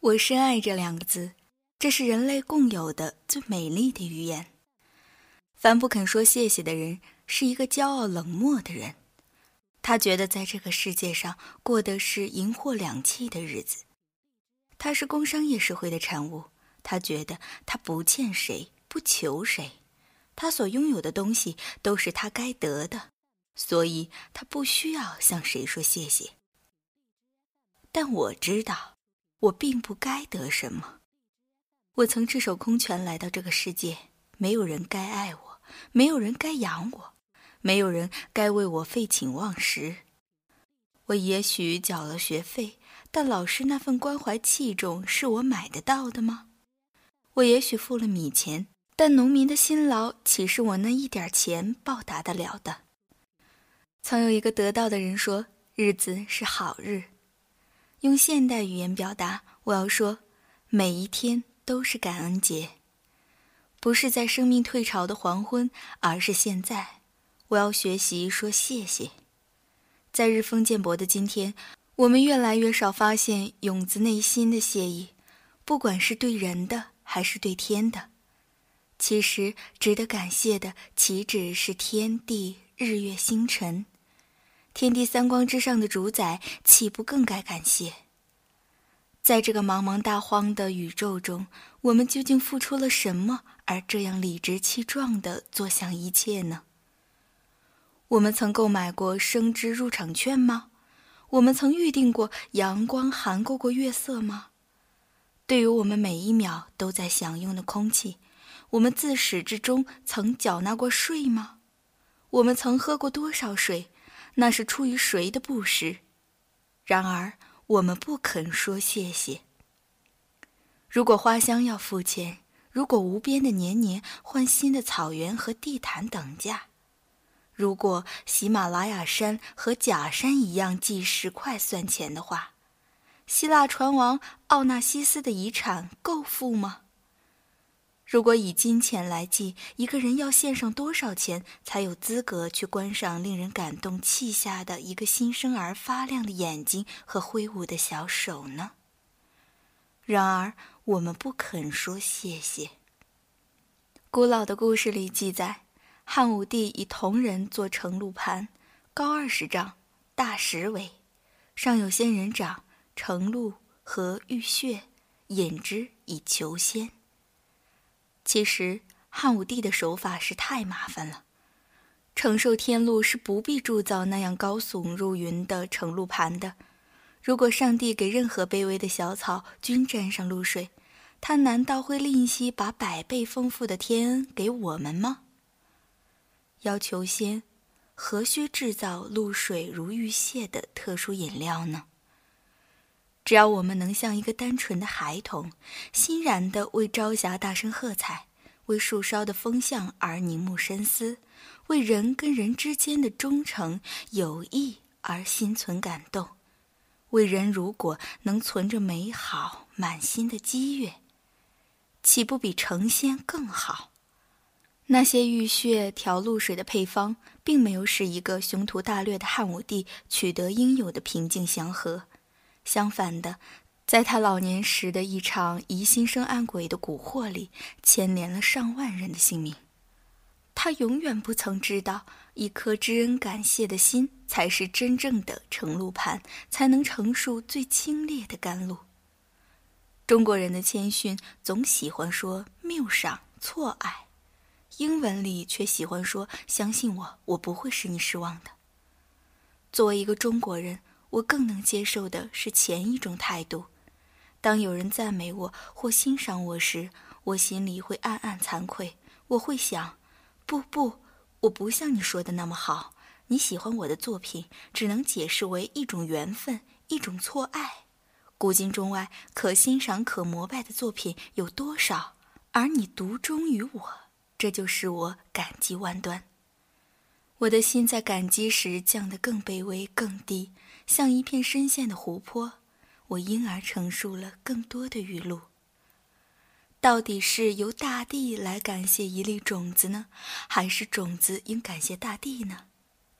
我深爱这两个字，这是人类共有的最美丽的语言。凡不肯说谢谢的人，是一个骄傲冷漠的人。他觉得在这个世界上过的是银货两讫的日子。他是工商业社会的产物。他觉得他不欠谁，不求谁，他所拥有的东西都是他该得的，所以他不需要向谁说谢谢。但我知道。我并不该得什么。我曾赤手空拳来到这个世界，没有人该爱我，没有人该养我，没有人该为我废寝忘食。我也许缴了学费，但老师那份关怀器重是我买得到的吗？我也许付了米钱，但农民的辛劳岂是我那一点钱报答得了的？曾有一个得到的人说：“日子是好日。”用现代语言表达，我要说，每一天都是感恩节，不是在生命退潮的黄昏，而是现在。我要学习说谢谢。在日风渐薄的今天，我们越来越少发现涌自内心的谢意，不管是对人的还是对天的。其实，值得感谢的岂止是天地日月星辰？天地三光之上的主宰，岂不更该感谢？在这个茫茫大荒的宇宙中，我们究竟付出了什么，而这样理直气壮地坐享一切呢？我们曾购买过生之入场券吗？我们曾预定过阳光含过过月色吗？对于我们每一秒都在享用的空气，我们自始至终曾缴纳过税吗？我们曾喝过多少水？那是出于谁的布施？然而我们不肯说谢谢。如果花香要付钱，如果无边的年年换新的草原和地毯等价，如果喜马拉雅山和假山一样计石块算钱的话，希腊船王奥纳西斯的遗产够付吗？如果以金钱来计，一个人要献上多少钱才有资格去观赏令人感动泣下的一个新生儿发亮的眼睛和挥舞的小手呢？然而，我们不肯说谢谢。古老的故事里记载，汉武帝以铜人做承露盘，高二十丈，大十围，上有仙人掌、承露和玉屑，引之以求仙。其实汉武帝的手法是太麻烦了，承受天禄是不必铸造那样高耸入云的承露盘的。如果上帝给任何卑微的小草均沾上露水，他难道会吝惜把百倍丰富的天恩给我们吗？要求仙，何须制造露水如玉屑的特殊饮料呢？只要我们能像一个单纯的孩童，欣然地为朝霞大声喝彩，为树梢的风向而凝目深思，为人跟人之间的忠诚友谊而心存感动，为人如果能存着美好满心的激悦，岂不比成仙更好？那些浴血调露水的配方，并没有使一个雄图大略的汉武帝取得应有的平静祥和。相反的，在他老年时的一场疑心生暗鬼的蛊惑里，牵连了上万人的性命。他永远不曾知道，一颗知恩感谢的心，才是真正的盛露盘，才能盛述最清冽的甘露。中国人的谦逊总喜欢说谬赏错爱，英文里却喜欢说相信我，我不会使你失望的。作为一个中国人。我更能接受的是前一种态度。当有人赞美我或欣赏我时，我心里会暗暗惭愧。我会想：不不，我不像你说的那么好。你喜欢我的作品，只能解释为一种缘分，一种错爱。古今中外，可欣赏、可膜拜的作品有多少？而你独钟于我，这就使我感激万端。我的心在感激时降得更卑微、更低，像一片深陷的湖泊。我因而陈述了更多的语录。到底是由大地来感谢一粒种子呢，还是种子应感谢大地呢？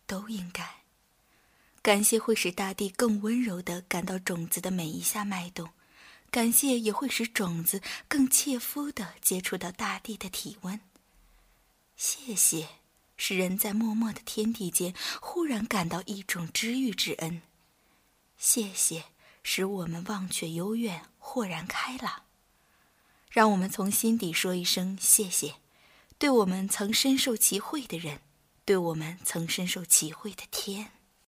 都应该。感谢会使大地更温柔地感到种子的每一下脉动，感谢也会使种子更切肤地接触到大地的体温。谢谢，使人在默默的天地间忽然感到一种知遇之恩。谢谢，使我们忘却幽怨，豁然开朗。让我们从心底说一声谢谢，对我们曾深受其惠的人，对我们曾深受其惠的天。